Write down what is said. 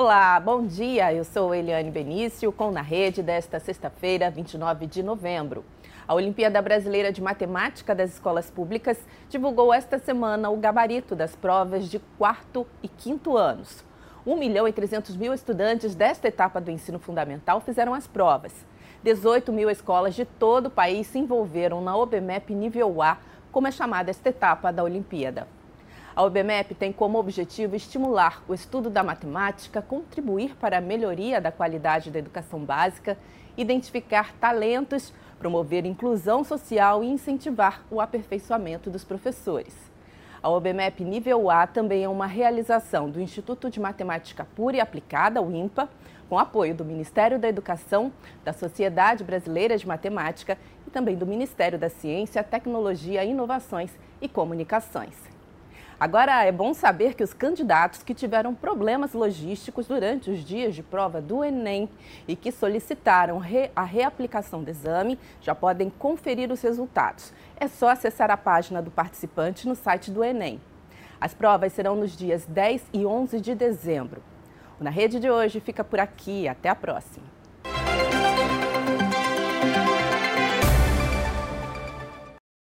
Olá, bom dia. Eu sou Eliane Benício com Na Rede desta sexta-feira, 29 de novembro. A Olimpíada Brasileira de Matemática das Escolas Públicas divulgou esta semana o gabarito das provas de quarto e quinto anos. 1 milhão e 300 mil estudantes desta etapa do ensino fundamental fizeram as provas. 18 mil escolas de todo o país se envolveram na OBMEP Nível A, como é chamada esta etapa da Olimpíada. A OBMEP tem como objetivo estimular o estudo da matemática, contribuir para a melhoria da qualidade da educação básica, identificar talentos, promover inclusão social e incentivar o aperfeiçoamento dos professores. A OBMEP Nível A também é uma realização do Instituto de Matemática Pura e Aplicada, o INPA, com apoio do Ministério da Educação, da Sociedade Brasileira de Matemática e também do Ministério da Ciência, Tecnologia, Inovações e Comunicações. Agora, é bom saber que os candidatos que tiveram problemas logísticos durante os dias de prova do Enem e que solicitaram a reaplicação do exame já podem conferir os resultados. É só acessar a página do participante no site do Enem. As provas serão nos dias 10 e 11 de dezembro. O Na Rede de hoje fica por aqui. Até a próxima.